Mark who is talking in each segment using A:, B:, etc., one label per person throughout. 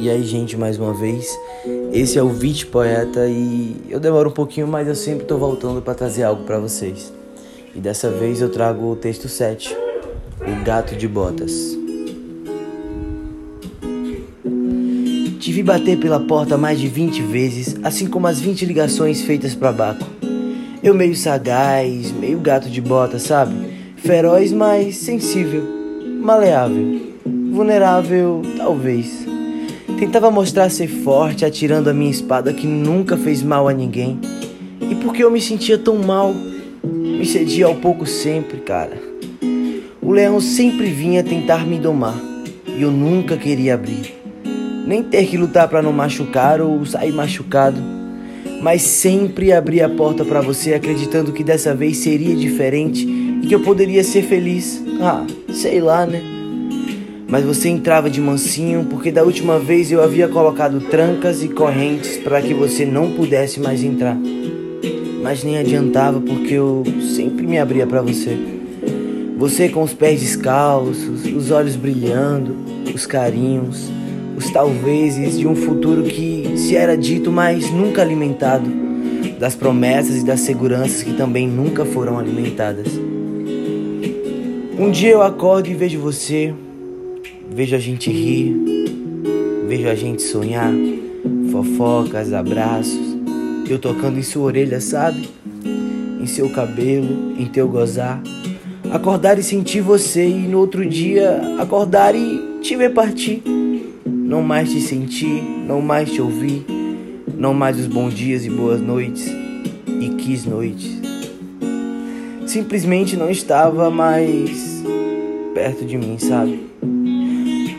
A: E aí, gente, mais uma vez, esse é o Vit Poeta e eu demoro um pouquinho, mas eu sempre tô voltando para trazer algo para vocês. E dessa vez eu trago o texto 7, O Gato de Botas. Te vi bater pela porta mais de 20 vezes, assim como as 20 ligações feitas para Baco. Eu meio sagaz, meio gato de botas, sabe? Feroz, mas sensível, maleável, vulnerável, talvez. Tentava mostrar ser forte, atirando a minha espada que nunca fez mal a ninguém. E porque eu me sentia tão mal, me cedia ao pouco sempre, cara. O leão sempre vinha tentar me domar e eu nunca queria abrir. Nem ter que lutar para não machucar ou sair machucado. Mas sempre abria a porta para você acreditando que dessa vez seria diferente e que eu poderia ser feliz. Ah, sei lá, né? Mas você entrava de mansinho porque da última vez eu havia colocado trancas e correntes para que você não pudesse mais entrar. Mas nem adiantava porque eu sempre me abria para você. Você com os pés descalços, os olhos brilhando, os carinhos, os talvezes de um futuro que se era dito, mas nunca alimentado, das promessas e das seguranças que também nunca foram alimentadas. Um dia eu acordo e vejo você Vejo a gente rir, vejo a gente sonhar, fofocas, abraços, eu tocando em sua orelha, sabe? Em seu cabelo, em teu gozar. Acordar e sentir você e no outro dia acordar e te ver partir. Não mais te sentir, não mais te ouvir, não mais os bons dias e boas noites e quis noites. Simplesmente não estava mais perto de mim, sabe?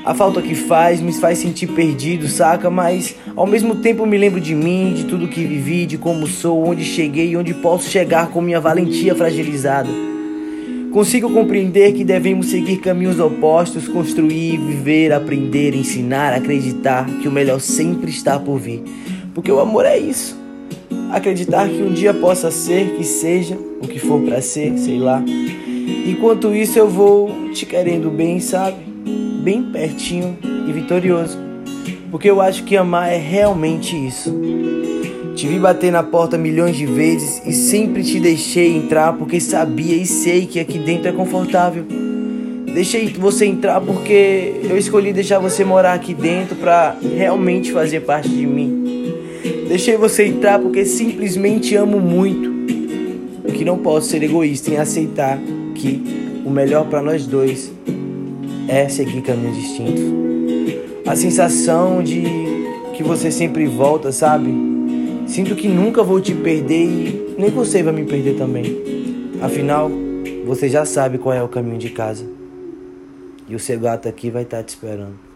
A: A falta que faz me faz sentir perdido, saca? Mas ao mesmo tempo me lembro de mim, de tudo que vivi, de como sou, onde cheguei e onde posso chegar com minha valentia fragilizada. Consigo compreender que devemos seguir caminhos opostos, construir, viver, aprender, ensinar, acreditar que o melhor sempre está por vir. Porque o amor é isso. Acreditar que um dia possa ser, que seja o que for para ser, sei lá. Enquanto isso eu vou te querendo bem, sabe? Bem pertinho e vitorioso. Porque eu acho que amar é realmente isso. Te vi bater na porta milhões de vezes e sempre te deixei entrar porque sabia e sei que aqui dentro é confortável. Deixei você entrar porque eu escolhi deixar você morar aqui dentro para realmente fazer parte de mim. Deixei você entrar porque simplesmente amo muito. Que não posso ser egoísta em aceitar que o melhor para nós dois é seguir caminhos distintos. A sensação de que você sempre volta, sabe? Sinto que nunca vou te perder e nem você vai me perder também. Afinal, você já sabe qual é o caminho de casa. E o seu gato aqui vai estar te esperando.